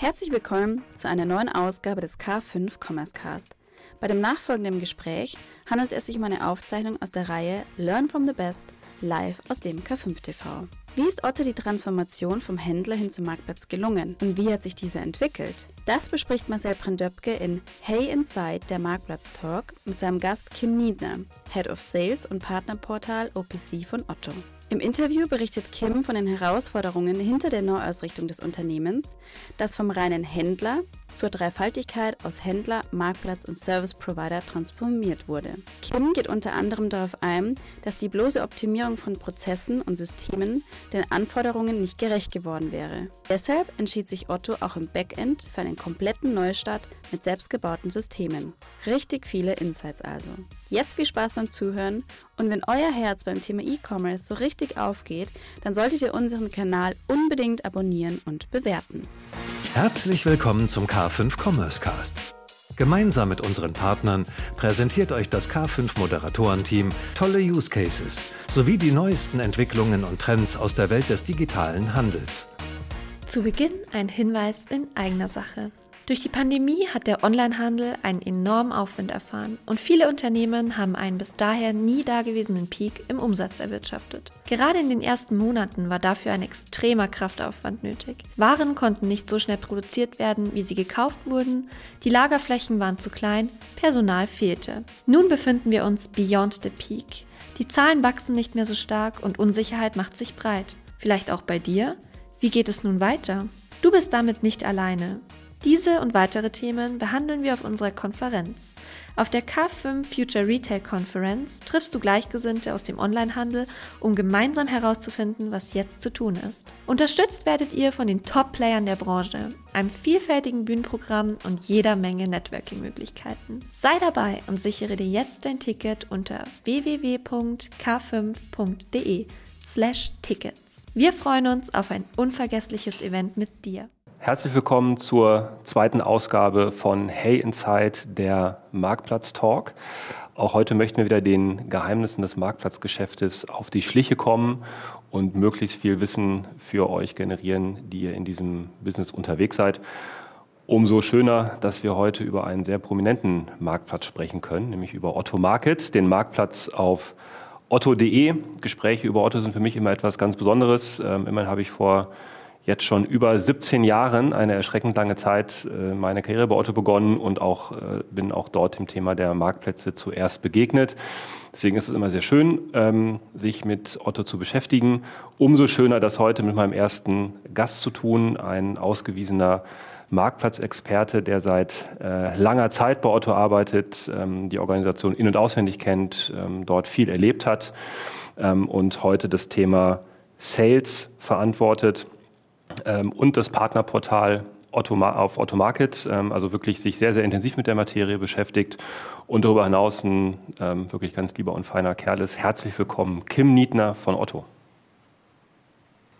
Herzlich willkommen zu einer neuen Ausgabe des K5 Commerce Cast. Bei dem nachfolgenden Gespräch handelt es sich um eine Aufzeichnung aus der Reihe Learn from the Best live aus dem K5 TV. Wie ist Otto die Transformation vom Händler hin zum Marktplatz gelungen und wie hat sich diese entwickelt? Das bespricht Marcel Brandöpke in Hey Inside, der Marktplatz Talk mit seinem Gast Kim Niedner, Head of Sales und Partnerportal OPC von Otto. Im Interview berichtet Kim von den Herausforderungen hinter der Neuausrichtung des Unternehmens, das vom reinen Händler zur Dreifaltigkeit aus Händler, Marktplatz und Service Provider transformiert wurde. Kim geht unter anderem darauf ein, dass die bloße Optimierung von Prozessen und Systemen den Anforderungen nicht gerecht geworden wäre. Deshalb entschied sich Otto auch im Backend für einen kompletten Neustart mit selbstgebauten Systemen. Richtig viele Insights also. Jetzt viel Spaß beim Zuhören und wenn euer Herz beim Thema E-Commerce so richtig aufgeht, dann solltet ihr unseren Kanal unbedingt abonnieren und bewerten. Herzlich willkommen zum K5 Commerce Cast. Gemeinsam mit unseren Partnern präsentiert euch das K5 Moderatorenteam tolle Use Cases sowie die neuesten Entwicklungen und Trends aus der Welt des digitalen Handels. Zu Beginn ein Hinweis in eigener Sache. Durch die Pandemie hat der Onlinehandel einen enormen Aufwind erfahren und viele Unternehmen haben einen bis daher nie dagewesenen Peak im Umsatz erwirtschaftet. Gerade in den ersten Monaten war dafür ein extremer Kraftaufwand nötig. Waren konnten nicht so schnell produziert werden, wie sie gekauft wurden, die Lagerflächen waren zu klein, Personal fehlte. Nun befinden wir uns beyond the peak. Die Zahlen wachsen nicht mehr so stark und Unsicherheit macht sich breit. Vielleicht auch bei dir? Wie geht es nun weiter? Du bist damit nicht alleine. Diese und weitere Themen behandeln wir auf unserer Konferenz. Auf der K5 Future Retail Conference triffst du Gleichgesinnte aus dem Onlinehandel, um gemeinsam herauszufinden, was jetzt zu tun ist. Unterstützt werdet ihr von den Top-Playern der Branche, einem vielfältigen Bühnenprogramm und jeder Menge Networking-Möglichkeiten. Sei dabei und sichere dir jetzt dein Ticket unter www.k5.de slash Tickets. Wir freuen uns auf ein unvergessliches Event mit dir. Herzlich willkommen zur zweiten Ausgabe von Hey Inside, der Marktplatz Talk. Auch heute möchten wir wieder den Geheimnissen des Marktplatzgeschäftes auf die Schliche kommen und möglichst viel Wissen für euch generieren, die ihr in diesem Business unterwegs seid. Umso schöner, dass wir heute über einen sehr prominenten Marktplatz sprechen können, nämlich über Otto Market, den Marktplatz auf otto.de. Gespräche über Otto sind für mich immer etwas ganz Besonderes. Ähm, immerhin habe ich vor jetzt schon über 17 Jahren, eine erschreckend lange Zeit, äh, meine Karriere bei Otto begonnen und auch, äh, bin auch dort dem Thema der Marktplätze zuerst begegnet. Deswegen ist es immer sehr schön, ähm, sich mit Otto zu beschäftigen. Umso schöner, das heute mit meinem ersten Gast zu tun, ein ausgewiesener Marktplatzexperte, der seit äh, langer Zeit bei Otto arbeitet, ähm, die Organisation in- und auswendig kennt, ähm, dort viel erlebt hat und heute das Thema Sales verantwortet und das Partnerportal auf Otto Market, ähm, also wirklich sich sehr, sehr intensiv mit der Materie beschäftigt und darüber hinaus ein ähm, wirklich ganz lieber und feiner Kerl ist. Herzlich willkommen, Kim Niedner von Otto.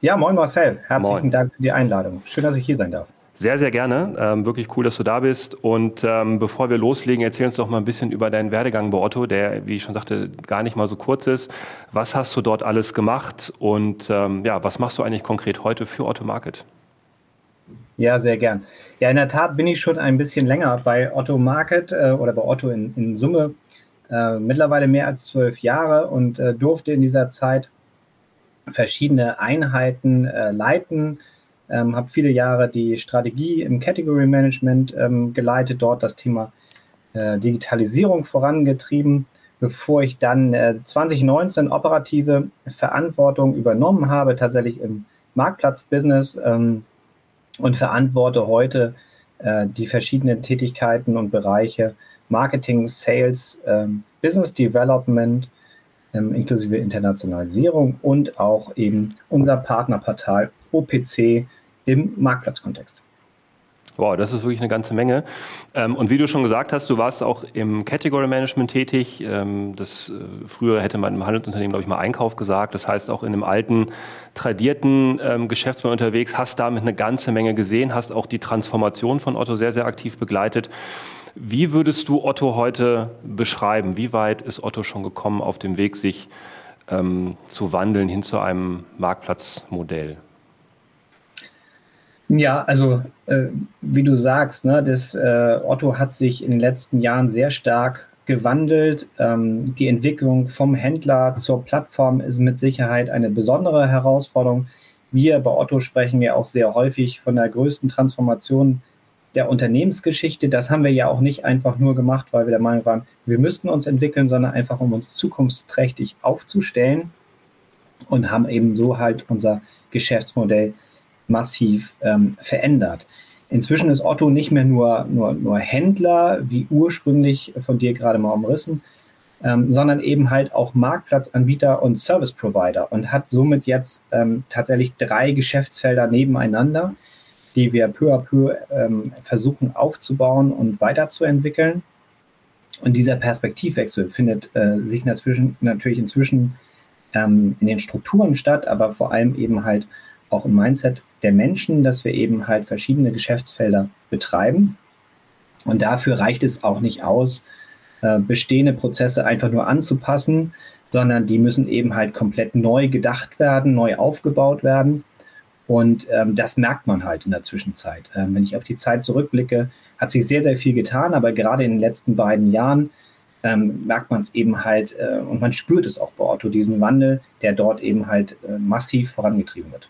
Ja, moin Marcel, herzlichen moin. Dank für die Einladung. Schön, dass ich hier sein darf. Sehr, sehr gerne. Ähm, wirklich cool, dass du da bist. Und ähm, bevor wir loslegen, erzähl uns doch mal ein bisschen über deinen Werdegang bei Otto, der, wie ich schon sagte, gar nicht mal so kurz ist. Was hast du dort alles gemacht und ähm, ja, was machst du eigentlich konkret heute für Otto Market? Ja, sehr gern. Ja, in der Tat bin ich schon ein bisschen länger bei Otto Market äh, oder bei Otto in, in Summe. Äh, mittlerweile mehr als zwölf Jahre und äh, durfte in dieser Zeit verschiedene Einheiten äh, leiten ähm, habe viele Jahre die Strategie im Category Management ähm, geleitet, dort das Thema äh, Digitalisierung vorangetrieben, bevor ich dann äh, 2019 operative Verantwortung übernommen habe, tatsächlich im Marktplatzbusiness ähm, und verantworte heute äh, die verschiedenen Tätigkeiten und Bereiche Marketing, Sales, ähm, Business Development, ähm, inklusive Internationalisierung und auch eben unser Partnerportal OPC, im Marktplatzkontext. Wow, das ist wirklich eine ganze Menge. Ähm, und wie du schon gesagt hast, du warst auch im Category Management tätig. Ähm, das, äh, früher hätte man im Handelsunternehmen, glaube ich, mal Einkauf gesagt. Das heißt, auch in einem alten, tradierten ähm, Geschäftsmann unterwegs, hast damit eine ganze Menge gesehen, hast auch die Transformation von Otto sehr, sehr aktiv begleitet. Wie würdest du Otto heute beschreiben? Wie weit ist Otto schon gekommen auf dem Weg, sich zu wandeln hin zu einem Marktplatzmodell? Ja, also äh, wie du sagst, ne, das äh, Otto hat sich in den letzten Jahren sehr stark gewandelt. Ähm, die Entwicklung vom Händler zur Plattform ist mit Sicherheit eine besondere Herausforderung. Wir bei Otto sprechen ja auch sehr häufig von der größten Transformation der Unternehmensgeschichte. Das haben wir ja auch nicht einfach nur gemacht, weil wir der Meinung waren, wir müssten uns entwickeln, sondern einfach um uns zukunftsträchtig aufzustellen und haben eben so halt unser Geschäftsmodell massiv ähm, verändert. Inzwischen ist Otto nicht mehr nur, nur, nur Händler, wie ursprünglich von dir gerade mal umrissen, ähm, sondern eben halt auch Marktplatzanbieter und Service Provider und hat somit jetzt ähm, tatsächlich drei Geschäftsfelder nebeneinander, die wir peu à peu ähm, versuchen aufzubauen und weiterzuentwickeln. Und dieser Perspektivwechsel findet äh, sich natürlich inzwischen ähm, in den Strukturen statt, aber vor allem eben halt auch im Mindset der Menschen, dass wir eben halt verschiedene Geschäftsfelder betreiben. Und dafür reicht es auch nicht aus, äh, bestehende Prozesse einfach nur anzupassen, sondern die müssen eben halt komplett neu gedacht werden, neu aufgebaut werden. Und ähm, das merkt man halt in der Zwischenzeit. Ähm, wenn ich auf die Zeit zurückblicke, hat sich sehr, sehr viel getan, aber gerade in den letzten beiden Jahren ähm, merkt man es eben halt äh, und man spürt es auch bei Otto, diesen Wandel, der dort eben halt äh, massiv vorangetrieben wird.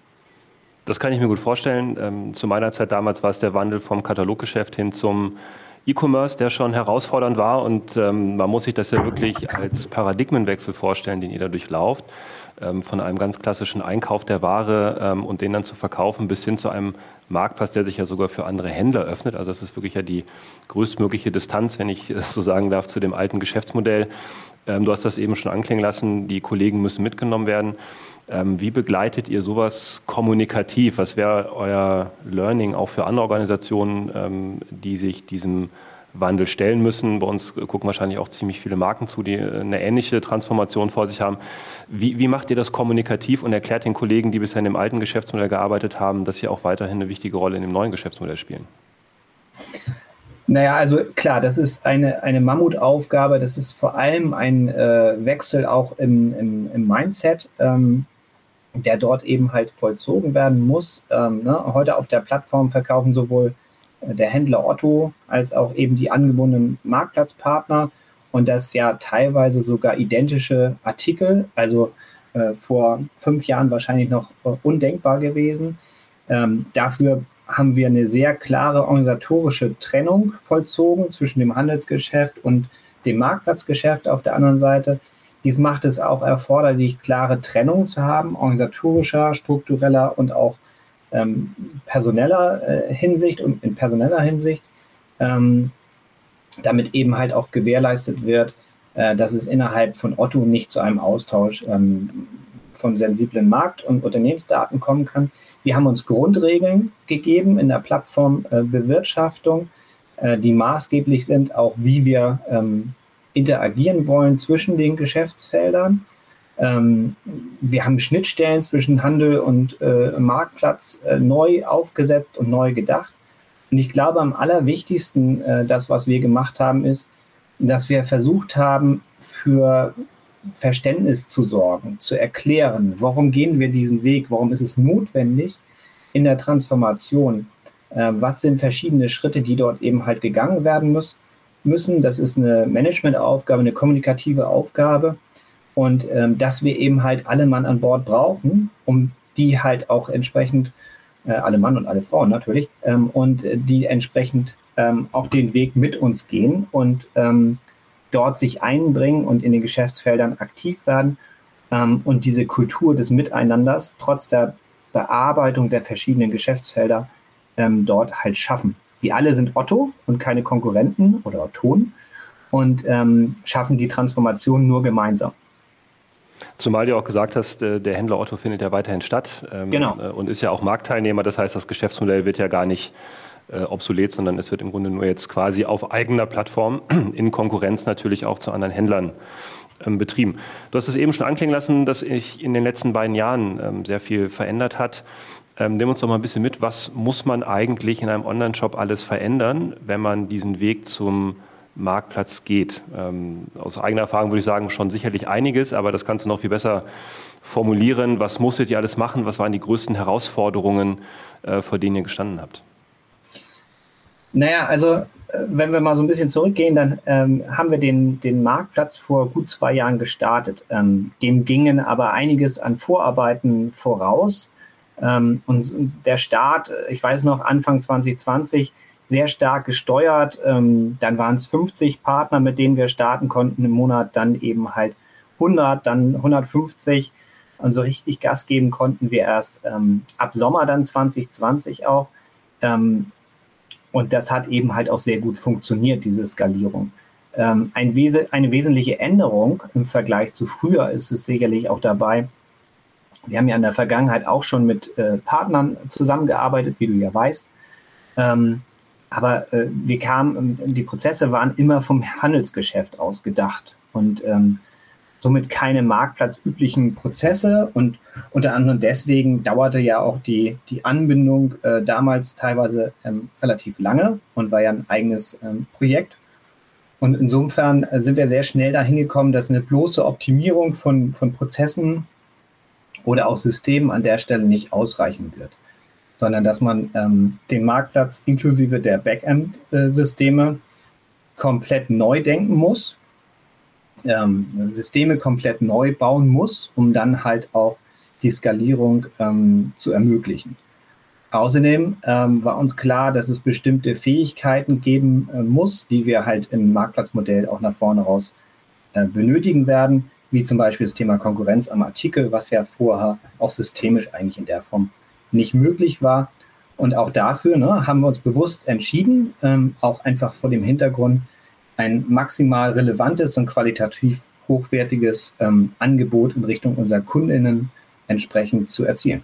Das kann ich mir gut vorstellen. Ähm, zu meiner Zeit damals war es der Wandel vom Kataloggeschäft hin zum E-Commerce, der schon herausfordernd war. Und ähm, man muss sich das ja wirklich als Paradigmenwechsel vorstellen, den ihr da durchlauft. Ähm, von einem ganz klassischen Einkauf der Ware und den dann zu verkaufen, bis hin zu einem Marktplatz, der sich ja sogar für andere Händler öffnet. Also das ist wirklich ja die größtmögliche Distanz, wenn ich so sagen darf, zu dem alten Geschäftsmodell. Ähm, du hast das eben schon anklingen lassen, die Kollegen müssen mitgenommen werden. Ähm, wie begleitet ihr sowas kommunikativ? Was wäre euer Learning auch für andere Organisationen, ähm, die sich diesem Wandel stellen müssen? Bei uns gucken wahrscheinlich auch ziemlich viele Marken zu, die eine ähnliche Transformation vor sich haben. Wie, wie macht ihr das kommunikativ und erklärt den Kollegen, die bisher in dem alten Geschäftsmodell gearbeitet haben, dass sie auch weiterhin eine wichtige Rolle in dem neuen Geschäftsmodell spielen? Naja, also klar, das ist eine, eine Mammutaufgabe. Das ist vor allem ein äh, Wechsel auch im, im, im Mindset. Ähm, der dort eben halt vollzogen werden muss. Ähm, ne? Heute auf der Plattform verkaufen sowohl äh, der Händler Otto als auch eben die angebundenen Marktplatzpartner und das ja teilweise sogar identische Artikel, also äh, vor fünf Jahren wahrscheinlich noch äh, undenkbar gewesen. Ähm, dafür haben wir eine sehr klare organisatorische Trennung vollzogen zwischen dem Handelsgeschäft und dem Marktplatzgeschäft auf der anderen Seite. Dies macht es auch erforderlich, klare Trennung zu haben, organisatorischer, struktureller und auch ähm, personeller äh, Hinsicht und in personeller Hinsicht, ähm, damit eben halt auch gewährleistet wird, äh, dass es innerhalb von Otto nicht zu einem Austausch ähm, von sensiblen Markt- und Unternehmensdaten kommen kann. Wir haben uns Grundregeln gegeben in der Plattformbewirtschaftung, äh, die maßgeblich sind, auch wie wir ähm, interagieren wollen zwischen den Geschäftsfeldern. Ähm, wir haben Schnittstellen zwischen Handel und äh, Marktplatz äh, neu aufgesetzt und neu gedacht. Und ich glaube, am allerwichtigsten, äh, das, was wir gemacht haben, ist, dass wir versucht haben, für Verständnis zu sorgen, zu erklären, warum gehen wir diesen Weg, warum ist es notwendig in der Transformation, äh, was sind verschiedene Schritte, die dort eben halt gegangen werden müssen müssen. Das ist eine Managementaufgabe, eine kommunikative Aufgabe. Und ähm, dass wir eben halt alle Mann an Bord brauchen, um die halt auch entsprechend, äh, alle Mann und alle Frauen natürlich, ähm, und äh, die entsprechend ähm, auch den Weg mit uns gehen und ähm, dort sich einbringen und in den Geschäftsfeldern aktiv werden ähm, und diese Kultur des Miteinanders trotz der Bearbeitung der verschiedenen Geschäftsfelder ähm, dort halt schaffen. Wir alle sind Otto und keine Konkurrenten oder Ottonen und ähm, schaffen die Transformation nur gemeinsam. Zumal du auch gesagt hast, äh, der Händler Otto findet ja weiterhin statt ähm, genau. Äh, und ist ja auch Marktteilnehmer. Das heißt, das Geschäftsmodell wird ja gar nicht äh, obsolet, sondern es wird im Grunde nur jetzt quasi auf eigener Plattform in Konkurrenz natürlich auch zu anderen Händlern ähm, betrieben. Du hast es eben schon anklingen lassen, dass sich in den letzten beiden Jahren ähm, sehr viel verändert hat. Ähm, nimm uns doch mal ein bisschen mit, was muss man eigentlich in einem Online-Shop alles verändern, wenn man diesen Weg zum Marktplatz geht. Ähm, aus eigener Erfahrung würde ich sagen, schon sicherlich einiges, aber das kannst du noch viel besser formulieren. Was musstet ihr alles machen? Was waren die größten Herausforderungen, äh, vor denen ihr gestanden habt? Naja, also äh, wenn wir mal so ein bisschen zurückgehen, dann ähm, haben wir den, den Marktplatz vor gut zwei Jahren gestartet. Ähm, dem gingen aber einiges an Vorarbeiten voraus. Ähm, und, und, der Start, äh, ich weiß noch, Anfang 2020, sehr stark gesteuert. Ähm, dann waren es 50 Partner, mit denen wir starten konnten im Monat, dann eben halt 100, dann 150. Und so richtig Gas geben konnten wir erst ähm, ab Sommer dann 2020 auch. Ähm, und das hat eben halt auch sehr gut funktioniert, diese Skalierung. Ähm, ein Wese eine wesentliche Änderung im Vergleich zu früher ist es sicherlich auch dabei. Wir haben ja in der Vergangenheit auch schon mit äh, Partnern zusammengearbeitet, wie du ja weißt. Ähm, aber äh, wir kamen, die Prozesse waren immer vom Handelsgeschäft aus gedacht und ähm, somit keine marktplatzüblichen Prozesse und unter anderem deswegen dauerte ja auch die, die Anbindung äh, damals teilweise ähm, relativ lange und war ja ein eigenes ähm, Projekt. Und insofern äh, sind wir sehr schnell dahin gekommen, dass eine bloße Optimierung von, von Prozessen oder auch Systemen an der Stelle nicht ausreichen wird sondern dass man ähm, den Marktplatz inklusive der Backend-Systeme komplett neu denken muss, ähm, Systeme komplett neu bauen muss, um dann halt auch die Skalierung ähm, zu ermöglichen. Außerdem ähm, war uns klar, dass es bestimmte Fähigkeiten geben äh, muss, die wir halt im Marktplatzmodell auch nach vorne raus äh, benötigen werden, wie zum Beispiel das Thema Konkurrenz am Artikel, was ja vorher auch systemisch eigentlich in der Form nicht möglich war. Und auch dafür ne, haben wir uns bewusst entschieden, ähm, auch einfach vor dem Hintergrund ein maximal relevantes und qualitativ hochwertiges ähm, Angebot in Richtung unserer Kundinnen entsprechend zu erzielen.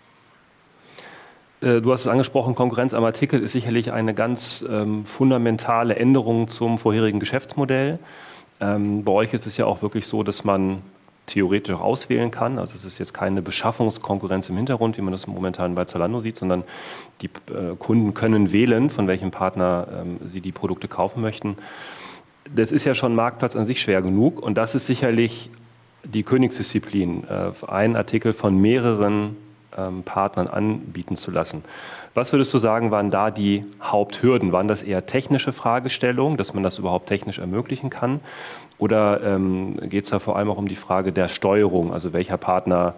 Äh, du hast es angesprochen, Konkurrenz am Artikel ist sicherlich eine ganz ähm, fundamentale Änderung zum vorherigen Geschäftsmodell. Ähm, bei euch ist es ja auch wirklich so, dass man theoretisch auch auswählen kann. Also es ist jetzt keine Beschaffungskonkurrenz im Hintergrund, wie man das momentan bei Zalando sieht, sondern die äh, Kunden können wählen, von welchem Partner ähm, sie die Produkte kaufen möchten. Das ist ja schon Marktplatz an sich schwer genug und das ist sicherlich die Königsdisziplin, äh, einen Artikel von mehreren ähm, Partnern anbieten zu lassen. Was würdest du sagen, waren da die Haupthürden? Waren das eher technische Fragestellungen, dass man das überhaupt technisch ermöglichen kann? Oder ähm, geht es da vor allem auch um die Frage der Steuerung? Also welcher Partner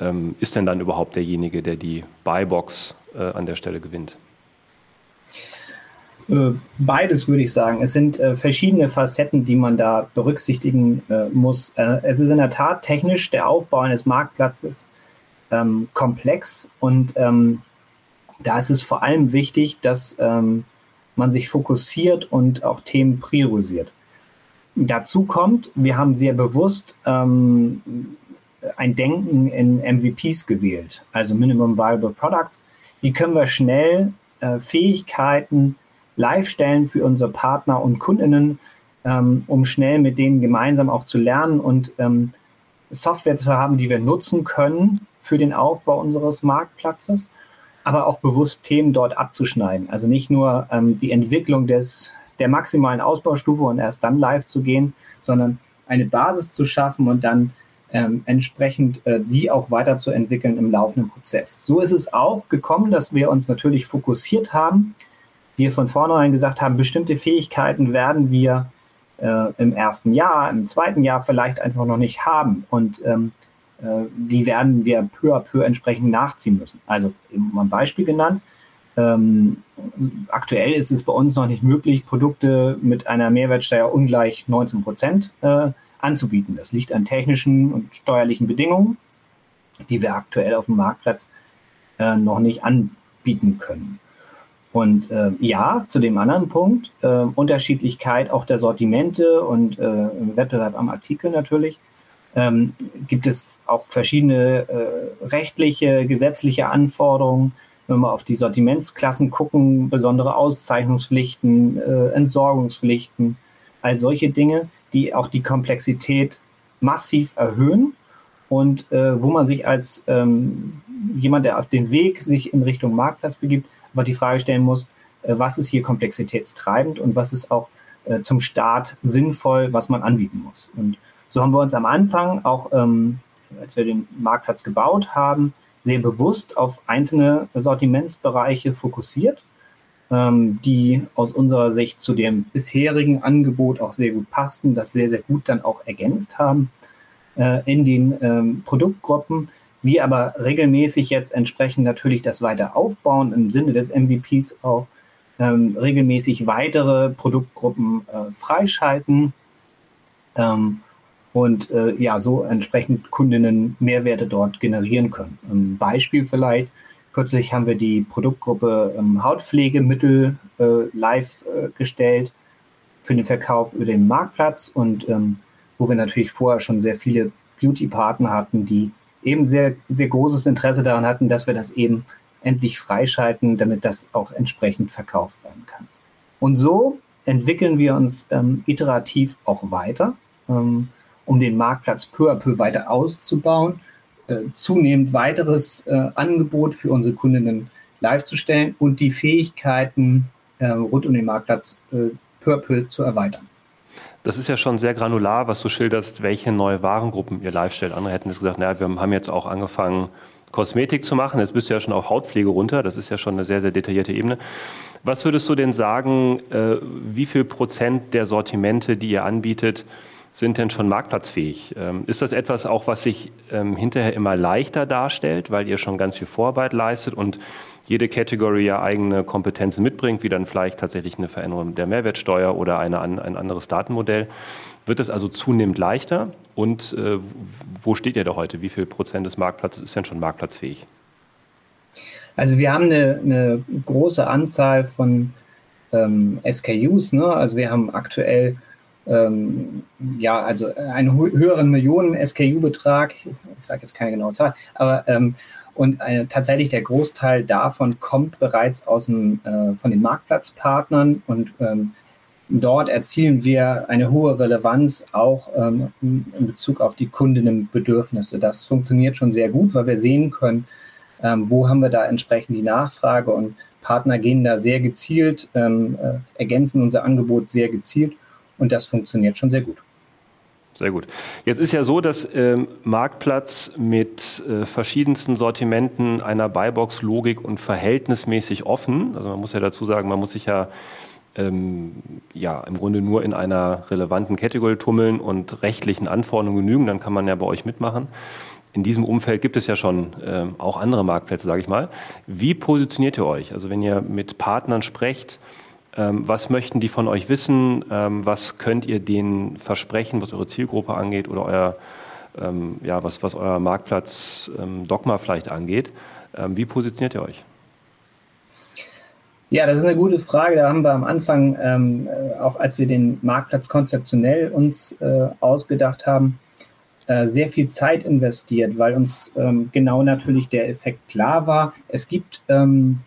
ähm, ist denn dann überhaupt derjenige, der die Buybox äh, an der Stelle gewinnt? Äh, beides würde ich sagen. Es sind äh, verschiedene Facetten, die man da berücksichtigen äh, muss. Äh, es ist in der Tat technisch der Aufbau eines Marktplatzes ähm, komplex und ähm, da ist es vor allem wichtig, dass ähm, man sich fokussiert und auch Themen priorisiert. Dazu kommt, wir haben sehr bewusst ähm, ein Denken in MVPs gewählt, also Minimum Viable Products. Wie können wir schnell äh, Fähigkeiten live stellen für unsere Partner und Kundinnen, ähm, um schnell mit denen gemeinsam auch zu lernen und ähm, Software zu haben, die wir nutzen können für den Aufbau unseres Marktplatzes, aber auch bewusst Themen dort abzuschneiden. Also nicht nur ähm, die Entwicklung des der maximalen Ausbaustufe und erst dann live zu gehen, sondern eine Basis zu schaffen und dann ähm, entsprechend äh, die auch weiterzuentwickeln im laufenden Prozess. So ist es auch gekommen, dass wir uns natürlich fokussiert haben. Wir von vornherein gesagt haben, bestimmte Fähigkeiten werden wir äh, im ersten Jahr, im zweiten Jahr vielleicht einfach noch nicht haben. Und ähm, äh, die werden wir peu à peu entsprechend nachziehen müssen. Also, mal ein Beispiel genannt. Ähm, aktuell ist es bei uns noch nicht möglich, Produkte mit einer Mehrwertsteuer ungleich 19 Prozent äh, anzubieten. Das liegt an technischen und steuerlichen Bedingungen, die wir aktuell auf dem Marktplatz äh, noch nicht anbieten können. Und äh, ja, zu dem anderen Punkt, äh, Unterschiedlichkeit auch der Sortimente und äh, Wettbewerb am Artikel natürlich, ähm, gibt es auch verschiedene äh, rechtliche, gesetzliche Anforderungen, wenn wir auf die Sortimentsklassen gucken, besondere Auszeichnungspflichten, äh, Entsorgungspflichten, all solche Dinge, die auch die Komplexität massiv erhöhen und äh, wo man sich als ähm, jemand, der auf den Weg sich in Richtung Marktplatz begibt, aber die Frage stellen muss, äh, was ist hier komplexitätstreibend und was ist auch äh, zum Start sinnvoll, was man anbieten muss. Und so haben wir uns am Anfang auch, ähm, als wir den Marktplatz gebaut haben, sehr bewusst auf einzelne Sortimentsbereiche fokussiert, ähm, die aus unserer Sicht zu dem bisherigen Angebot auch sehr gut passten, das sehr, sehr gut dann auch ergänzt haben äh, in den ähm, Produktgruppen. Wir aber regelmäßig jetzt entsprechend natürlich das weiter aufbauen, im Sinne des MVPs auch ähm, regelmäßig weitere Produktgruppen äh, freischalten ähm, und äh, ja, so entsprechend Kundinnen Mehrwerte dort generieren können. Ein Beispiel vielleicht, kürzlich haben wir die Produktgruppe ähm, Hautpflegemittel äh, live äh, gestellt für den Verkauf über den Marktplatz und ähm, wo wir natürlich vorher schon sehr viele Beauty-Partner hatten, die eben sehr, sehr großes Interesse daran hatten, dass wir das eben endlich freischalten, damit das auch entsprechend verkauft werden kann. Und so entwickeln wir uns ähm, iterativ auch weiter, ähm, um den Marktplatz peu à peu weiter auszubauen, äh, zunehmend weiteres äh, Angebot für unsere Kundinnen live zu stellen und die Fähigkeiten äh, rund um den Marktplatz äh, peu à peu zu erweitern. Das ist ja schon sehr granular, was du schilderst, welche neue Warengruppen ihr live stellt. Andere hätten jetzt gesagt, naja, wir haben jetzt auch angefangen, Kosmetik zu machen. Jetzt bist du ja schon auf Hautpflege runter. Das ist ja schon eine sehr, sehr detaillierte Ebene. Was würdest du denn sagen, äh, wie viel Prozent der Sortimente, die ihr anbietet, sind denn schon marktplatzfähig? Ähm, ist das etwas auch, was sich ähm, hinterher immer leichter darstellt, weil ihr schon ganz viel Vorarbeit leistet und jede Category ja eigene Kompetenzen mitbringt, wie dann vielleicht tatsächlich eine Veränderung der Mehrwertsteuer oder eine, ein anderes Datenmodell? Wird es also zunehmend leichter? Und äh, wo steht ihr da heute? Wie viel Prozent des Marktplatzes ist denn schon marktplatzfähig? Also wir haben eine, eine große Anzahl von ähm, SKUs. Ne? Also wir haben aktuell ähm, ja, also einen höheren Millionen-SKU-Betrag, ich sage jetzt keine genaue Zahl, aber ähm, und eine, tatsächlich der Großteil davon kommt bereits aus dem, äh, von den Marktplatzpartnern und ähm, dort erzielen wir eine hohe Relevanz auch ähm, in Bezug auf die Kundinnenbedürfnisse. Das funktioniert schon sehr gut, weil wir sehen können, ähm, wo haben wir da entsprechend die Nachfrage und Partner gehen da sehr gezielt, ähm, äh, ergänzen unser Angebot sehr gezielt und das funktioniert schon sehr gut. Sehr gut. Jetzt ist ja so, dass ähm, Marktplatz mit äh, verschiedensten Sortimenten einer Buybox-Logik und verhältnismäßig offen, also man muss ja dazu sagen, man muss sich ja ähm, ja, im Grunde nur in einer relevanten Category tummeln und rechtlichen Anforderungen genügen, dann kann man ja bei euch mitmachen. In diesem Umfeld gibt es ja schon ähm, auch andere Marktplätze, sage ich mal. Wie positioniert ihr euch? Also wenn ihr mit Partnern sprecht, was möchten die von euch wissen? Ähm, was könnt ihr denen versprechen, was eure Zielgruppe angeht oder euer, ähm, ja, was, was euer Marktplatz-Dogma vielleicht angeht? wie positioniert ihr euch? Ja, das ist eine gute Frage. Da haben wir am Anfang, ähm, äh, auch als wir den Marktplatz konzeptionell uns äh, ausgedacht haben, äh, sehr viel Zeit investiert, weil uns ähm, genau natürlich der Effekt klar war. Es gibt ähm,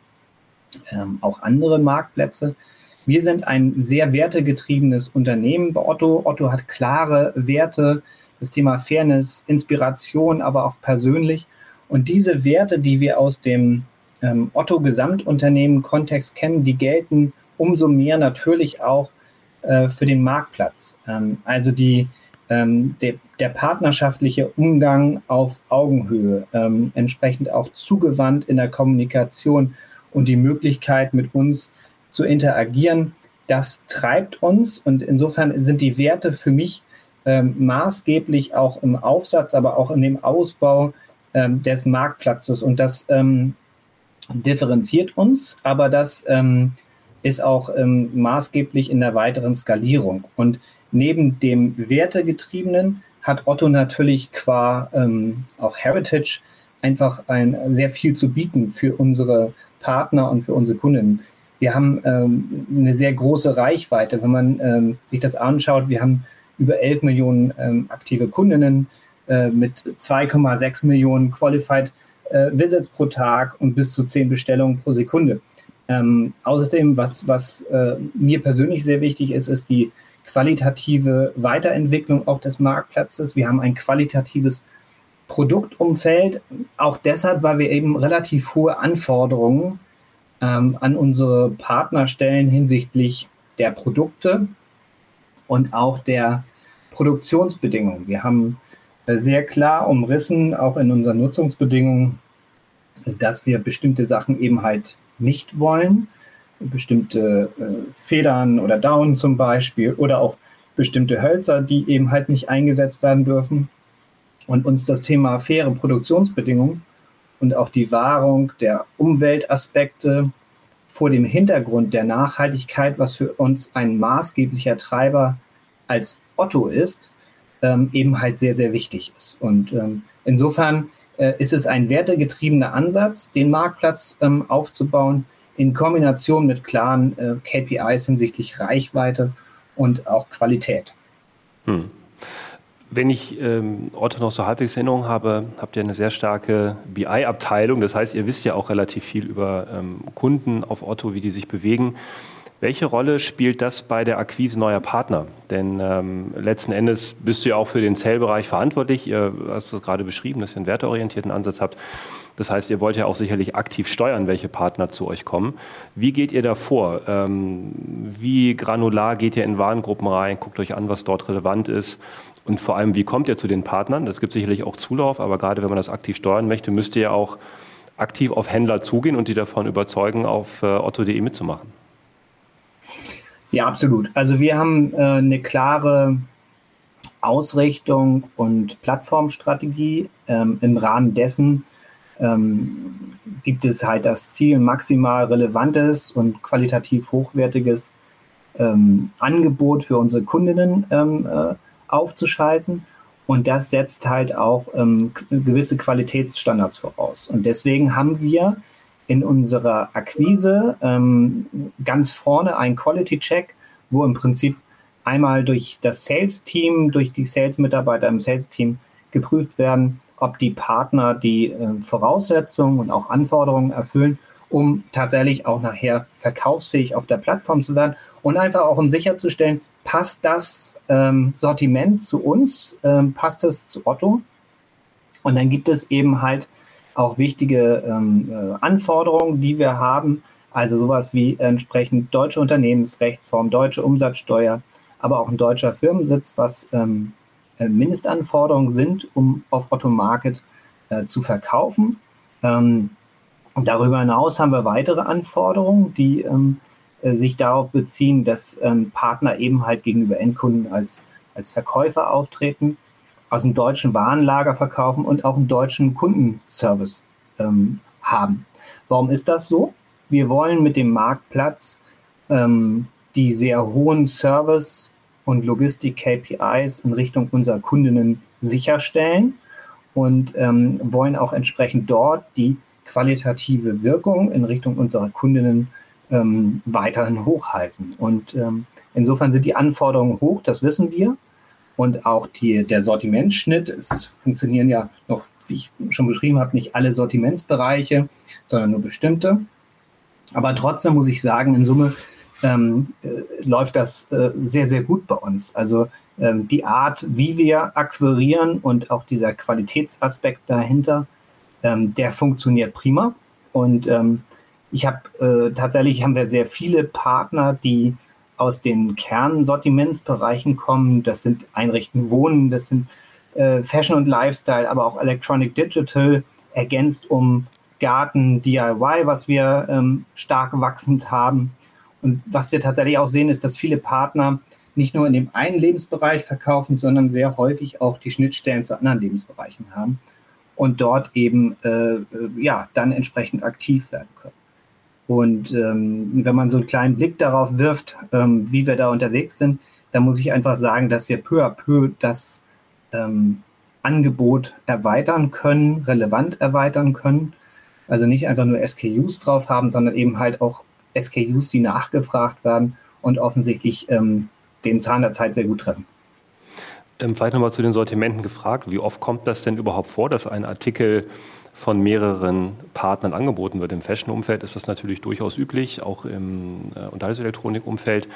auch andere Marktplätze, wir sind ein sehr wertegetriebenes Unternehmen bei Otto. Otto hat klare Werte, das Thema Fairness, Inspiration, aber auch persönlich. Und diese Werte, die wir aus dem ähm, Otto-Gesamtunternehmen-Kontext kennen, die gelten umso mehr natürlich auch äh, für den Marktplatz. Ähm, also die, ähm, der, der, partnerschaftliche Umgang auf Augenhöhe, ähm, entsprechend auch zugewandt in der Kommunikation und die Möglichkeit, mit uns zu interagieren, das treibt uns und insofern sind die Werte für mich ähm, maßgeblich auch im Aufsatz, aber auch in dem Ausbau ähm, des Marktplatzes und das ähm, differenziert uns, aber das ähm, ist auch ähm, maßgeblich in der weiteren Skalierung. Und neben dem Wertegetriebenen hat Otto natürlich qua ähm, auch Heritage einfach ein, sehr viel zu bieten für unsere Partner und für unsere Kunden. Wir haben ähm, eine sehr große Reichweite. Wenn man ähm, sich das anschaut, wir haben über 11 Millionen ähm, aktive Kundinnen äh, mit 2,6 Millionen Qualified äh, Visits pro Tag und bis zu 10 Bestellungen pro Sekunde. Ähm, außerdem, was, was äh, mir persönlich sehr wichtig ist, ist die qualitative Weiterentwicklung auch des Marktplatzes. Wir haben ein qualitatives Produktumfeld, auch deshalb, weil wir eben relativ hohe Anforderungen ähm, an unsere Partner stellen hinsichtlich der Produkte, und auch der Produktionsbedingungen. Wir haben äh, sehr klar umrissen, auch in unseren Nutzungsbedingungen, dass wir bestimmte Sachen eben halt nicht wollen. Bestimmte äh, Federn oder Daunen zum Beispiel oder auch bestimmte Hölzer, die eben halt nicht eingesetzt werden dürfen. Und uns das Thema faire Produktionsbedingungen und auch die Wahrung der Umweltaspekte vor dem Hintergrund der Nachhaltigkeit, was für uns ein maßgeblicher Treiber als Otto ist, ähm, eben halt sehr, sehr wichtig ist. Und ähm, insofern äh, ist es ein wertegetriebener Ansatz, den Marktplatz ähm, aufzubauen, in Kombination mit klaren äh, KPIs hinsichtlich Reichweite und auch Qualität. Hm. Wenn ich ähm, Otto noch so halbwegs Erinnerung habe, habt ihr eine sehr starke BI-Abteilung. Das heißt, ihr wisst ja auch relativ viel über ähm, Kunden auf Otto, wie die sich bewegen. Welche Rolle spielt das bei der Akquise neuer Partner? Denn ähm, letzten Endes bist du ja auch für den Sale-Bereich verantwortlich. Ihr hast es gerade beschrieben, dass ihr einen werteorientierten Ansatz habt. Das heißt, ihr wollt ja auch sicherlich aktiv steuern, welche Partner zu euch kommen. Wie geht ihr da vor? Ähm, wie granular geht ihr in Warengruppen rein? Guckt euch an, was dort relevant ist. Und vor allem, wie kommt ihr zu den Partnern? Das gibt sicherlich auch Zulauf, aber gerade wenn man das aktiv steuern möchte, müsst ihr ja auch aktiv auf Händler zugehen und die davon überzeugen, auf äh, otto.de mitzumachen. Ja, absolut. Also wir haben äh, eine klare Ausrichtung und Plattformstrategie. Ähm, Im Rahmen dessen ähm, gibt es halt das Ziel, maximal relevantes und qualitativ hochwertiges ähm, Angebot für unsere Kundinnen ähm, äh, aufzuschalten. Und das setzt halt auch ähm, gewisse Qualitätsstandards voraus. Und deswegen haben wir in unserer Akquise ähm, ganz vorne einen Quality-Check, wo im Prinzip einmal durch das Sales-Team, durch die Sales-Mitarbeiter im Sales-Team geprüft werden, ob die Partner die äh, Voraussetzungen und auch Anforderungen erfüllen, um tatsächlich auch nachher verkaufsfähig auf der Plattform zu werden und einfach auch um sicherzustellen, passt das ähm, Sortiment zu uns, ähm, passt es zu Otto. Und dann gibt es eben halt auch wichtige ähm, äh, Anforderungen, die wir haben. Also sowas wie entsprechend deutsche Unternehmensrechtsform, deutsche Umsatzsteuer, aber auch ein deutscher Firmensitz, was ähm, äh, Mindestanforderungen sind, um auf Otto Market äh, zu verkaufen. Ähm, darüber hinaus haben wir weitere Anforderungen, die ähm, äh, sich darauf beziehen, dass ähm, Partner eben halt gegenüber Endkunden als, als Verkäufer auftreten, aus dem deutschen Warenlager verkaufen und auch einen deutschen Kundenservice ähm, haben. Warum ist das so? Wir wollen mit dem Marktplatz ähm, die sehr hohen Service- und Logistik-KPIs in Richtung unserer Kundinnen sicherstellen und ähm, wollen auch entsprechend dort die qualitative Wirkung in Richtung unserer Kundinnen ähm, weiterhin hochhalten. Und ähm, insofern sind die Anforderungen hoch, das wissen wir. Und auch die, der Sortimentsschnitt, es funktionieren ja noch, wie ich schon beschrieben habe, nicht alle Sortimentsbereiche, sondern nur bestimmte. Aber trotzdem muss ich sagen, in Summe ähm, äh, läuft das äh, sehr, sehr gut bei uns. Also ähm, die Art, wie wir akquirieren und auch dieser Qualitätsaspekt dahinter, ähm, der funktioniert prima. Und ähm, ich habe äh, tatsächlich haben wir sehr viele Partner, die aus den Kernsortimentsbereichen kommen. Das sind Einrichten Wohnen, das sind äh, Fashion und Lifestyle, aber auch Electronic Digital, ergänzt um Garten, DIY, was wir ähm, stark wachsend haben. Und was wir tatsächlich auch sehen, ist, dass viele Partner nicht nur in dem einen Lebensbereich verkaufen, sondern sehr häufig auch die Schnittstellen zu anderen Lebensbereichen haben und dort eben äh, äh ja dann entsprechend aktiv werden können. Und ähm, wenn man so einen kleinen Blick darauf wirft, ähm, wie wir da unterwegs sind, dann muss ich einfach sagen, dass wir peu à peu das ähm, Angebot erweitern können, relevant erweitern können. Also nicht einfach nur SKUs drauf haben, sondern eben halt auch SKUs, die nachgefragt werden und offensichtlich ähm, den Zahn der Zeit sehr gut treffen. Ähm, vielleicht nochmal zu den Sortimenten gefragt. Wie oft kommt das denn überhaupt vor, dass ein Artikel von mehreren Partnern angeboten wird. Im Fashion-Umfeld ist das natürlich durchaus üblich, auch im äh, Unterhaltungselektronik-Umfeld.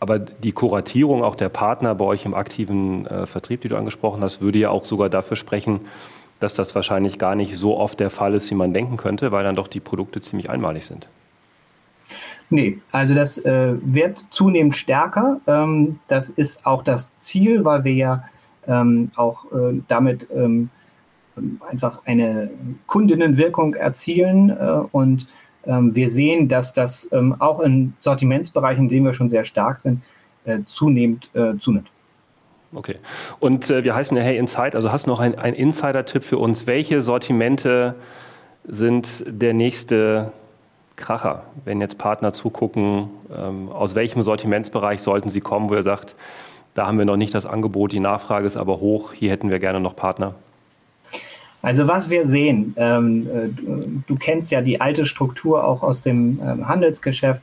Aber die Kuratierung auch der Partner bei euch im aktiven äh, Vertrieb, die du angesprochen hast, würde ja auch sogar dafür sprechen, dass das wahrscheinlich gar nicht so oft der Fall ist, wie man denken könnte, weil dann doch die Produkte ziemlich einmalig sind. Nee, also das äh, wird zunehmend stärker. Ähm, das ist auch das Ziel, weil wir ja ähm, auch äh, damit ähm, einfach eine Kundinnenwirkung erzielen. Äh, und ähm, wir sehen, dass das ähm, auch in Sortimentsbereichen, in denen wir schon sehr stark sind, äh, zunehmend äh, zunimmt. Okay. Und wir heißen ja Hey Inside, also hast du noch einen Insider-Tipp für uns? Welche Sortimente sind der nächste Kracher, wenn jetzt Partner zugucken, ähm, aus welchem Sortimentsbereich sollten sie kommen, wo ihr sagt, da haben wir noch nicht das Angebot, die Nachfrage ist aber hoch, hier hätten wir gerne noch Partner? Also was wir sehen, ähm, äh, du, kennst ja die alte Struktur auch aus dem ähm, Handelsgeschäft.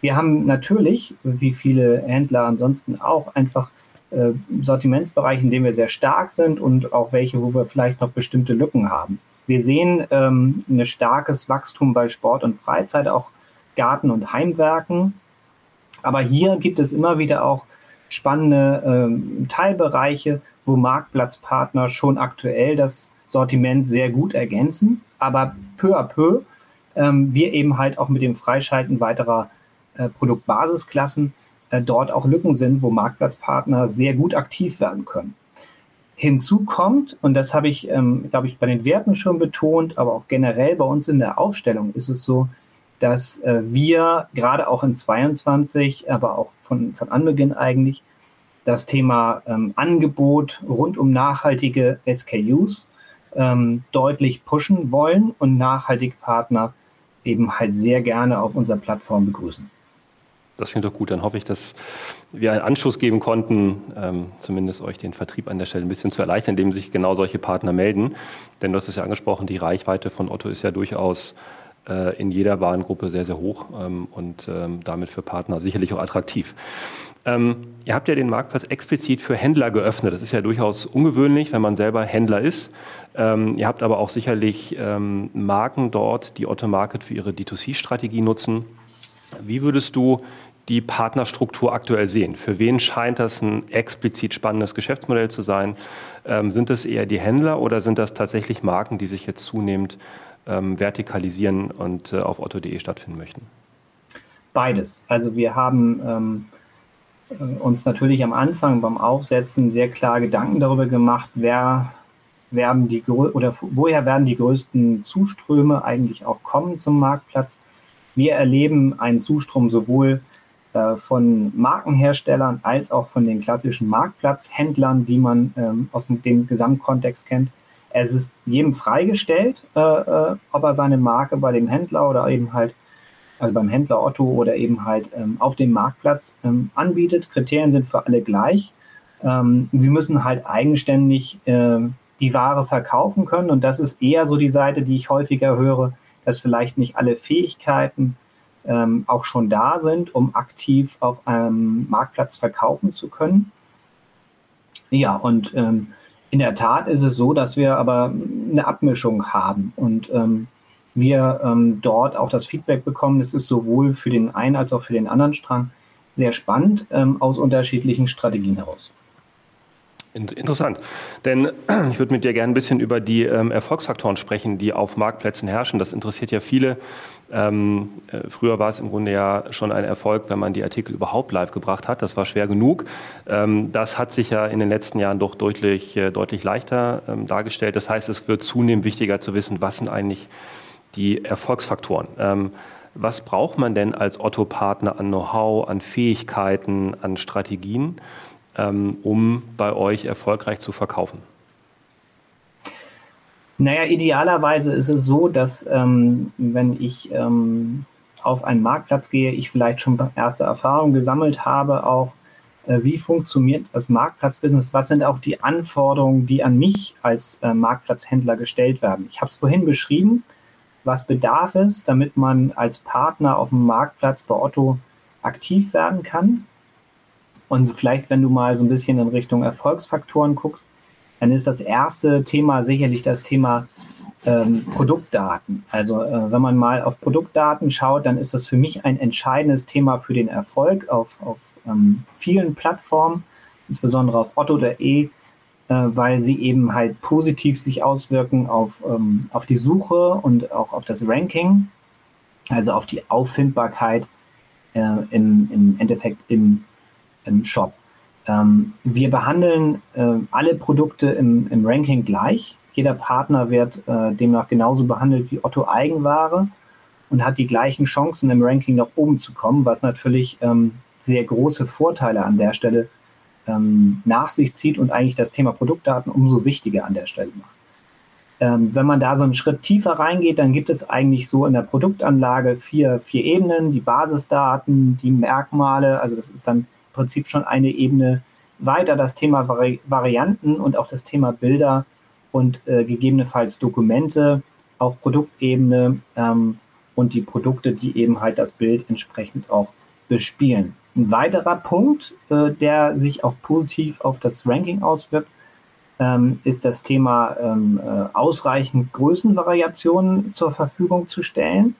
Wir haben natürlich, wie viele Händler ansonsten auch, einfach äh, Sortimentsbereiche, in denen wir sehr stark sind und auch welche, wo wir vielleicht noch bestimmte Lücken haben. Wir sehen ähm, ein starkes Wachstum bei Sport und Freizeit, auch Garten- und Heimwerken. Aber hier gibt es immer wieder auch spannende ähm, Teilbereiche, wo Marktplatzpartner schon aktuell das Sortiment sehr gut ergänzen, aber peu à peu ähm, wir eben halt auch mit dem Freischalten weiterer äh, Produktbasisklassen äh, dort auch Lücken sind, wo Marktplatzpartner sehr gut aktiv werden können. Hinzu kommt, und das habe ich, ähm, glaube ich, bei den Werten schon betont, aber auch generell bei uns in der Aufstellung ist es so, dass äh, wir gerade auch in 22, aber auch von, von Anbeginn eigentlich, das Thema ähm, Angebot rund um nachhaltige SKUs ähm, deutlich pushen wollen und nachhaltige Partner eben halt sehr gerne auf unserer Plattform begrüßen. Das klingt doch gut. Dann hoffe ich, dass wir einen Anschluss geben konnten, ähm, zumindest euch den Vertrieb an der Stelle ein bisschen zu erleichtern, indem sich genau solche Partner melden. Denn du hast es ja angesprochen, die Reichweite von Otto ist ja durchaus in jeder Warengruppe sehr, sehr hoch ähm, und ähm, damit für Partner sicherlich auch attraktiv. Ähm, ihr habt ja den Marktplatz explizit für Händler geöffnet. Das ist ja durchaus ungewöhnlich, wenn man selber Händler ist. Ihr habt aber auch sicherlich Marken dort, die Otto Market für ihre D2C-Strategie nutzen. Wie würdest du die Partnerstruktur aktuell sehen? Für wen scheint das ein explizit spannendes Geschäftsmodell zu sein? Ähm, sind das eher die Händler oder sind das tatsächlich Marken, die sich jetzt zunehmend ähm, vertikalisieren und äh, auf otto.de stattfinden möchten? Beides. Also wir haben ähm, äh, uns natürlich am Anfang beim Aufsetzen sehr klar Gedanken darüber gemacht, wer werden die oder woher werden die größten Zuströme eigentlich auch kommen zum Marktplatz. Wir erleben einen Zustrom sowohl äh, von Markenherstellern als auch von den klassischen Marktplatzhändlern, die man ähm, aus dem Gesamtkontext kennt. Es ist jedem freigestellt, äh, äh, ob er seine Marke bei dem Händler oder eben halt also beim Händler Otto oder eben halt ähm, auf dem Marktplatz ähm, anbietet. Kriterien sind für alle gleich. Ähm, sie müssen halt eigenständig äh, die Ware verkaufen können und das ist eher so die Seite, die ich häufiger höre, dass vielleicht nicht alle Fähigkeiten ähm, auch schon da sind, um aktiv auf einem Marktplatz verkaufen zu können. Ja, und ähm, in der Tat ist es so, dass wir aber eine Abmischung haben und ähm, wir ähm, dort auch das Feedback bekommen. Es ist sowohl für den einen als auch für den anderen Strang sehr spannend ähm, aus unterschiedlichen Strategien heraus. Interessant. Denn ich würde mit dir gerne ein bisschen über die ähm, Erfolgsfaktoren sprechen, die auf Marktplätzen herrschen. Das interessiert ja viele. Ähm, äh, früher war es im Grunde ja schon ein Erfolg, wenn man die Artikel überhaupt live gebracht hat. Das war schwer genug. Ähm, das hat sich ja in den letzten Jahren doch deutlich, äh, deutlich leichter ähm, dargestellt. Das heißt, es wird zunehmend wichtiger zu wissen, was sind eigentlich die Erfolgsfaktoren. Ähm, was braucht man denn als Otto-Partner an Know-how, an Fähigkeiten, an Strategien? Ähm, um bei euch erfolgreich zu verkaufen? Naja, idealerweise ist es so, dass ähm, wenn ich ähm, auf einen Marktplatz gehe, ich vielleicht schon erste Erfahrungen gesammelt habe, auch äh, wie funktioniert das Marktplatzbusiness, was sind auch die Anforderungen, die an mich als äh, Marktplatzhändler gestellt werden. Ich habe es vorhin beschrieben, was bedarf es, damit man als Partner auf dem Marktplatz bei Otto aktiv werden kann. Und vielleicht, wenn du mal so ein bisschen in Richtung Erfolgsfaktoren guckst, dann ist das erste Thema sicherlich das Thema ähm, Produktdaten. Also äh, wenn man mal auf Produktdaten schaut, dann ist das für mich ein entscheidendes Thema für den Erfolg auf, auf ähm, vielen Plattformen, insbesondere auf otto.de, äh, weil sie eben halt positiv sich auswirken auf, ähm, auf die Suche und auch auf das Ranking, also auf die Auffindbarkeit äh, im, im Endeffekt im, im Shop. Ähm, wir behandeln äh, alle Produkte im, im Ranking gleich. Jeder Partner wird äh, demnach genauso behandelt wie Otto Eigenware und hat die gleichen Chancen im Ranking nach oben zu kommen, was natürlich ähm, sehr große Vorteile an der Stelle ähm, nach sich zieht und eigentlich das Thema Produktdaten umso wichtiger an der Stelle macht. Ähm, wenn man da so einen Schritt tiefer reingeht, dann gibt es eigentlich so in der Produktanlage vier, vier Ebenen, die Basisdaten, die Merkmale, also das ist dann Prinzip schon eine Ebene weiter, das Thema Vari Varianten und auch das Thema Bilder und äh, gegebenenfalls Dokumente auf Produktebene ähm, und die Produkte, die eben halt das Bild entsprechend auch bespielen. Ein weiterer Punkt, äh, der sich auch positiv auf das Ranking auswirkt, ähm, ist das Thema ähm, äh, ausreichend Größenvariationen zur Verfügung zu stellen.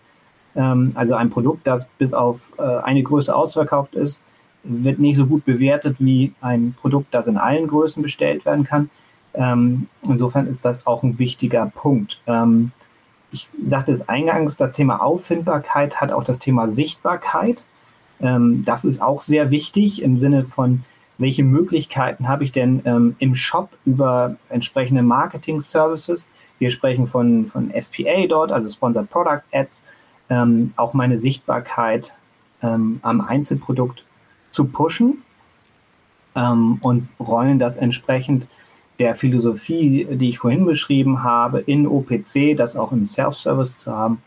Ähm, also ein Produkt, das bis auf äh, eine Größe ausverkauft ist, wird nicht so gut bewertet wie ein Produkt, das in allen Größen bestellt werden kann. Ähm, insofern ist das auch ein wichtiger Punkt. Ähm, ich sagte es eingangs, das Thema Auffindbarkeit hat auch das Thema Sichtbarkeit. Ähm, das ist auch sehr wichtig im Sinne von, welche Möglichkeiten habe ich denn ähm, im Shop über entsprechende Marketing-Services? Wir sprechen von, von SPA dort, also Sponsored Product Ads, ähm, auch meine Sichtbarkeit ähm, am Einzelprodukt zu pushen ähm, und rollen das entsprechend der Philosophie, die ich vorhin beschrieben habe, in OPC, das auch im Self-Service zu haben,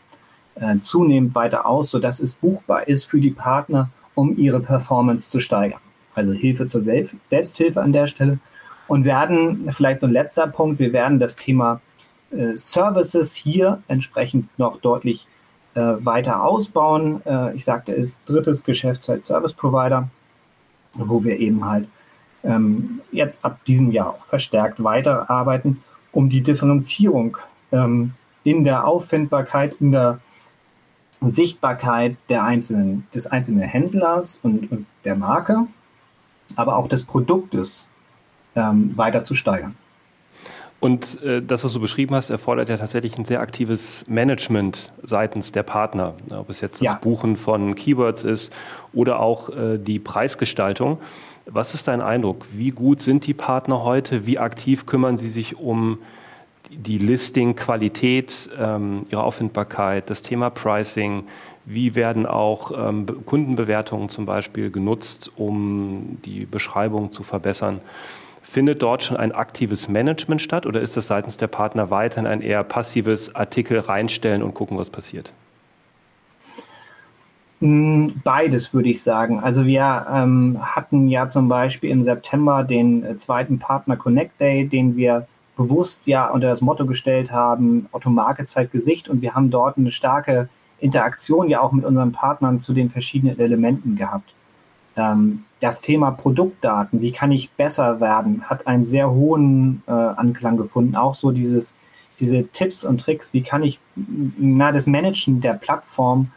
äh, zunehmend weiter aus, sodass es buchbar ist für die Partner, um ihre Performance zu steigern. Also Hilfe zur Selbst Selbsthilfe an der Stelle. Und werden, vielleicht so ein letzter Punkt, wir werden das Thema äh, Services hier entsprechend noch deutlich äh, weiter ausbauen. Äh, ich sagte es, drittes Geschäftsfeld Service Provider, wo wir eben halt ähm, jetzt ab diesem Jahr auch verstärkt weiterarbeiten, um die Differenzierung ähm, in der Auffindbarkeit, in der Sichtbarkeit der einzelnen, des einzelnen Händlers und, und der Marke, aber auch des Produktes ähm, weiter zu steigern. Und äh, das, was du beschrieben hast, erfordert ja tatsächlich ein sehr aktives Management seitens der Partner. Ob es jetzt das ja. Buchen von Keywords ist oder auch äh, die Preisgestaltung. Was ist dein Eindruck? Wie gut sind die Partner heute? Wie aktiv kümmern sie sich um die Listing-Qualität, ähm, ihre Auffindbarkeit, das Thema Pricing, wie werden auch ähm, Kundenbewertungen zum Beispiel genutzt, um die Beschreibung zu verbessern? Findet dort schon ein aktives Management statt oder ist das seitens der Partner weiterhin ein eher passives Artikel reinstellen und gucken, was passiert? Mm, beides würde ich sagen. Also wir ähm, hatten ja zum Beispiel im September den äh, zweiten Partner Connect Day, den wir bewusst ja unter das Motto gestellt haben, Otto Marke zeigt Gesicht und wir haben dort eine starke Interaktion ja auch mit unseren Partnern zu den verschiedenen Elementen gehabt. Ähm, das Thema Produktdaten, wie kann ich besser werden, hat einen sehr hohen äh, Anklang gefunden. Auch so dieses, diese Tipps und Tricks, wie kann ich na, das Managen der Plattform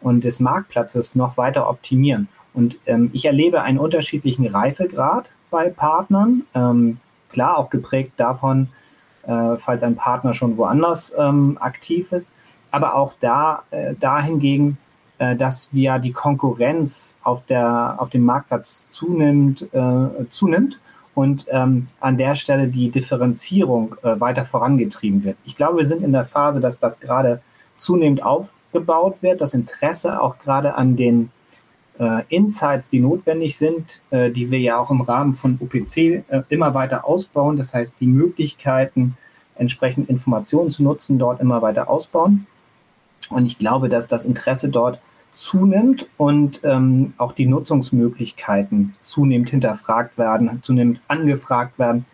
und des Marktplatzes noch weiter optimieren. Und ähm, ich erlebe einen unterschiedlichen Reifegrad bei Partnern. Ähm, klar auch geprägt davon, äh, falls ein Partner schon woanders ähm, aktiv ist, aber auch da äh, dahingegen, äh, dass wir die Konkurrenz auf, der, auf dem Marktplatz zunimmt, äh, zunimmt und ähm, an der Stelle die Differenzierung äh, weiter vorangetrieben wird. Ich glaube, wir sind in der Phase, dass das gerade zunehmend aufgebaut wird, das Interesse auch gerade an den äh, Insights, die notwendig sind, äh, die wir ja auch im Rahmen von OPC äh, immer weiter ausbauen. Das heißt, die Möglichkeiten, entsprechend Informationen zu nutzen, dort immer weiter ausbauen. Und ich glaube, dass das Interesse dort zunimmt und ähm, auch die Nutzungsmöglichkeiten zunehmend hinterfragt werden, zunehmend angefragt werden.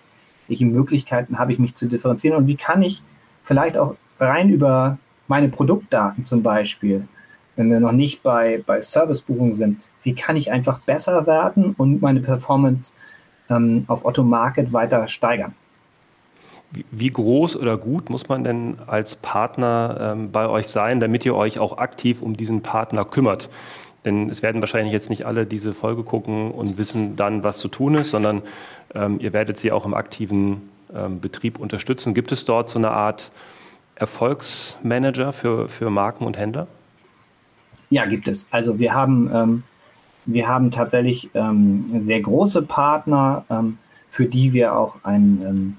Welche Möglichkeiten habe ich, mich zu differenzieren und wie kann ich vielleicht auch rein über meine Produktdaten zum Beispiel wenn wir noch nicht bei, bei Servicebuchungen sind, wie kann ich einfach besser werden und meine Performance ähm, auf Otto Market weiter steigern? Wie groß oder gut muss man denn als Partner ähm, bei euch sein, damit ihr euch auch aktiv um diesen Partner kümmert? Denn es werden wahrscheinlich jetzt nicht alle diese Folge gucken und wissen dann, was zu tun ist, sondern ähm, ihr werdet sie auch im aktiven ähm, Betrieb unterstützen. Gibt es dort so eine Art Erfolgsmanager für, für Marken und Händler? Ja, gibt es. Also wir haben ähm, wir haben tatsächlich ähm, sehr große Partner, ähm, für die wir auch einen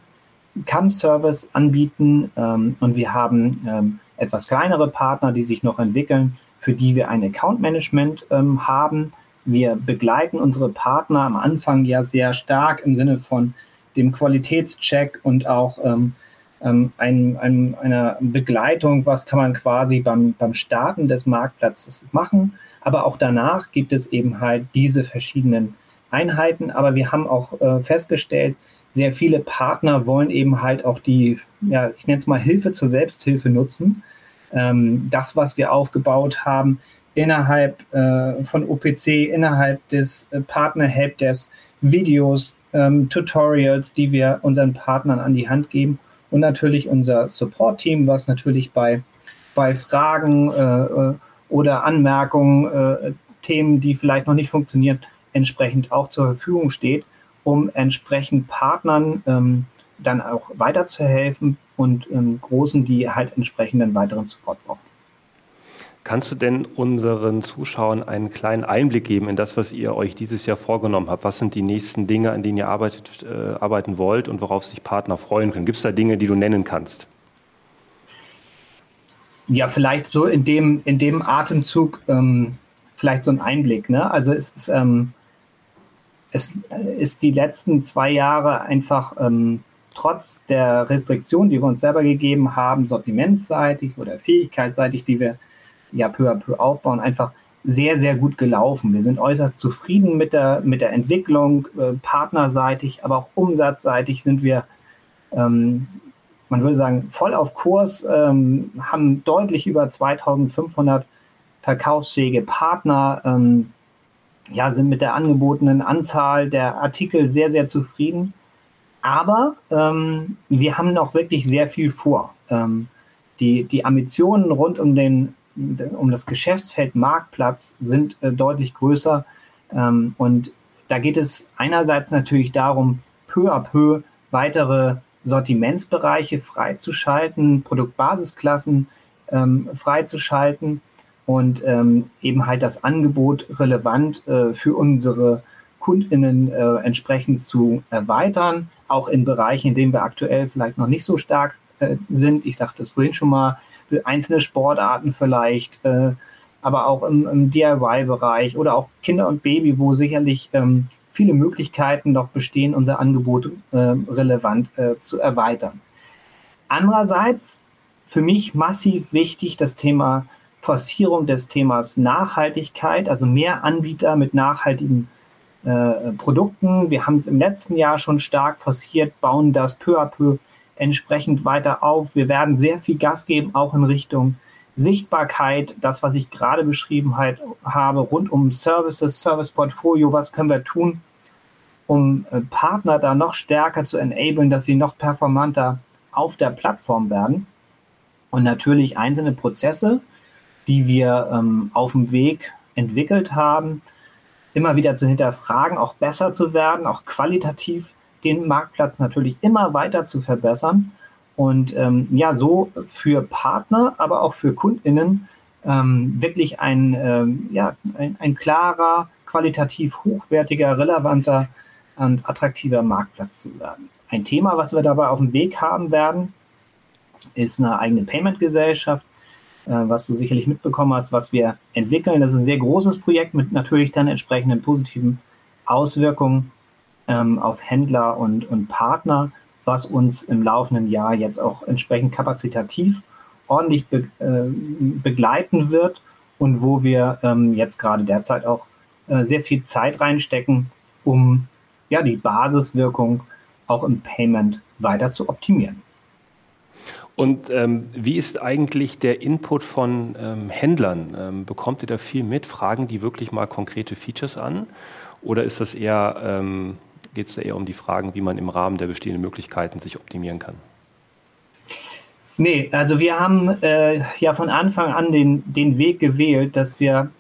CAM-Service anbieten. Ähm, und wir haben ähm, etwas kleinere Partner, die sich noch entwickeln, für die wir ein Account-Management ähm, haben. Wir begleiten unsere Partner am Anfang ja sehr stark im Sinne von dem Qualitätscheck und auch ähm, ähm, ein, ein, einer Begleitung, was kann man quasi beim, beim Starten des Marktplatzes machen. Aber auch danach gibt es eben halt diese verschiedenen Einheiten. Aber wir haben auch äh, festgestellt, sehr viele Partner wollen eben halt auch die, ja, ich nenne es mal Hilfe zur Selbsthilfe nutzen. Ähm, das, was wir aufgebaut haben innerhalb äh, von OPC, innerhalb des äh, Partner Helpdesk, Videos, ähm, Tutorials, die wir unseren Partnern an die Hand geben und natürlich unser Support-Team, was natürlich bei, bei Fragen äh, äh, oder Anmerkungen, äh, Themen, die vielleicht noch nicht funktionieren, entsprechend auch zur Verfügung steht, um entsprechend Partnern ähm, dann auch weiterzuhelfen und ähm, Großen, die halt entsprechenden weiteren Support brauchen. Kannst du denn unseren Zuschauern einen kleinen Einblick geben in das, was ihr euch dieses Jahr vorgenommen habt? Was sind die nächsten Dinge, an denen ihr arbeitet, äh, arbeiten wollt und worauf sich Partner freuen können? Gibt es da Dinge, die du nennen kannst? Ja, vielleicht so in dem, in dem Atemzug ähm, vielleicht so ein Einblick. Ne? Also es ist, ähm, es ist die letzten zwei Jahre einfach ähm, trotz der Restriktionen, die wir uns selber gegeben haben, sortimentsseitig oder fähigkeitsseitig, die wir ja peu à peu aufbauen, einfach sehr, sehr gut gelaufen. Wir sind äußerst zufrieden mit der, mit der Entwicklung, äh, partnerseitig, aber auch umsatzseitig sind wir, ähm, man würde sagen, voll auf Kurs, ähm, haben deutlich über 2500 verkaufsfähige Partner, ähm, ja, sind mit der angebotenen Anzahl der Artikel sehr, sehr zufrieden. Aber ähm, wir haben noch wirklich sehr viel vor. Ähm, die, die Ambitionen rund um den um das Geschäftsfeld Marktplatz sind äh, deutlich größer. Ähm, und da geht es einerseits natürlich darum, peu à peu weitere Sortimentsbereiche freizuschalten, Produktbasisklassen ähm, freizuschalten und ähm, eben halt das Angebot relevant äh, für unsere KundInnen äh, entsprechend zu erweitern, auch in Bereichen, in denen wir aktuell vielleicht noch nicht so stark äh, sind. Ich sagte es vorhin schon mal, einzelne Sportarten vielleicht, äh, aber auch im, im DIY-Bereich oder auch Kinder und Baby, wo sicherlich ähm, viele Möglichkeiten noch bestehen, unser Angebot äh, relevant äh, zu erweitern. Andererseits für mich massiv wichtig das Thema Forcierung des Themas Nachhaltigkeit, also mehr Anbieter mit nachhaltigen äh, Produkten. Wir haben es im letzten Jahr schon stark forciert, bauen das peu à peu entsprechend weiter auf. Wir werden sehr viel Gas geben, auch in Richtung Sichtbarkeit, das, was ich gerade beschrieben habe, rund um Services, Service Portfolio, was können wir tun, um äh, Partner da noch stärker zu enablen, dass sie noch performanter auf der Plattform werden. Und natürlich einzelne Prozesse, die wir ähm, auf dem Weg entwickelt haben, immer wieder zu hinterfragen, auch besser zu werden, auch qualitativ den Marktplatz natürlich immer weiter zu verbessern und ähm, ja, so für Partner, aber auch für KundInnen ähm, wirklich ein, ähm, ja, ein, ein, klarer, qualitativ hochwertiger, relevanter und attraktiver Marktplatz zu werden. Ein Thema, was wir dabei auf dem Weg haben werden, ist eine eigene Payment-Gesellschaft, was du sicherlich mitbekommen hast, was wir entwickeln. Das ist ein sehr großes Projekt mit natürlich dann entsprechenden positiven Auswirkungen ähm, auf Händler und, und Partner, was uns im laufenden Jahr jetzt auch entsprechend kapazitativ ordentlich be, äh, begleiten wird und wo wir ähm, jetzt gerade derzeit auch äh, sehr viel Zeit reinstecken, um ja die Basiswirkung auch im Payment weiter zu optimieren. Und ähm, wie ist eigentlich der Input von ähm, Händlern? Ähm, bekommt ihr da viel mit? Fragen die wirklich mal konkrete Features an? Oder ist das eher ähm, geht es da eher um die Fragen, wie man im Rahmen der bestehenden Möglichkeiten sich optimieren kann? Nee, also wir haben äh, ja von Anfang an den, den Weg gewählt, dass wir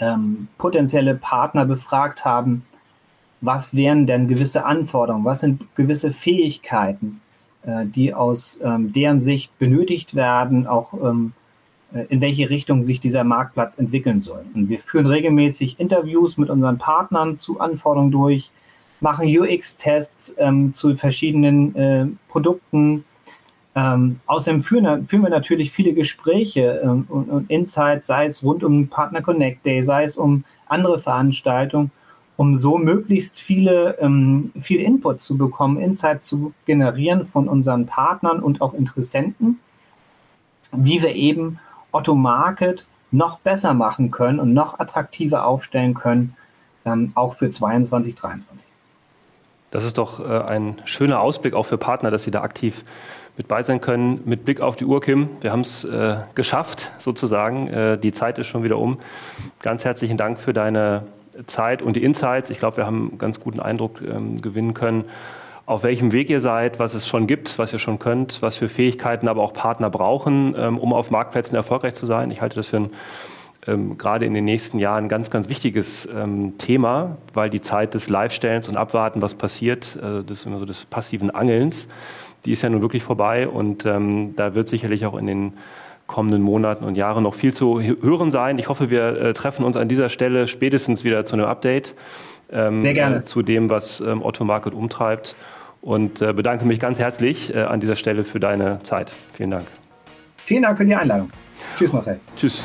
ähm, potenzielle Partner befragt haben, was wären denn gewisse Anforderungen, was sind gewisse Fähigkeiten, äh, die aus ähm, deren Sicht benötigt werden, auch ähm, äh, in welche Richtung sich dieser Marktplatz entwickeln soll. Und wir führen regelmäßig Interviews mit unseren Partnern zu Anforderungen durch, machen UX-Tests ähm, zu verschiedenen äh, Produkten. Ähm, außerdem führen, führen, wir natürlich viele Gespräche ähm, und, und, Insights, sei es rund um Partner Connect Day, sei es um andere Veranstaltungen, um so möglichst viele, ähm, viel Input zu bekommen, Insights zu generieren von unseren Partnern und auch Interessenten, wie wir eben Otto Market noch besser machen können und noch attraktiver aufstellen können, ähm, auch für 22, 23. Das ist doch äh, ein schöner Ausblick auch für Partner, dass sie da aktiv mit bei sein können. Mit Blick auf die Uhr, Kim, wir haben es äh, geschafft, sozusagen. Äh, die Zeit ist schon wieder um. Ganz herzlichen Dank für deine Zeit und die Insights. Ich glaube, wir haben einen ganz guten Eindruck ähm, gewinnen können, auf welchem Weg ihr seid, was es schon gibt, was ihr schon könnt, was für Fähigkeiten aber auch Partner brauchen, ähm, um auf Marktplätzen erfolgreich zu sein. Ich halte das für ein ähm, gerade in den nächsten Jahren ein ganz, ganz wichtiges ähm, Thema, weil die Zeit des Live-Stellens und Abwarten, was passiert, äh, das ist immer so des passiven Angelns, die ist ja nun wirklich vorbei und ähm, da wird sicherlich auch in den kommenden Monaten und Jahren noch viel zu hören sein. Ich hoffe, wir äh, treffen uns an dieser Stelle spätestens wieder zu einem Update. Ähm, Sehr gerne. Äh, zu dem, was ähm, Otto Market umtreibt und äh, bedanke mich ganz herzlich äh, an dieser Stelle für deine Zeit. Vielen Dank. Vielen Dank für die Einladung. Tschüss, Marcel. Tschüss.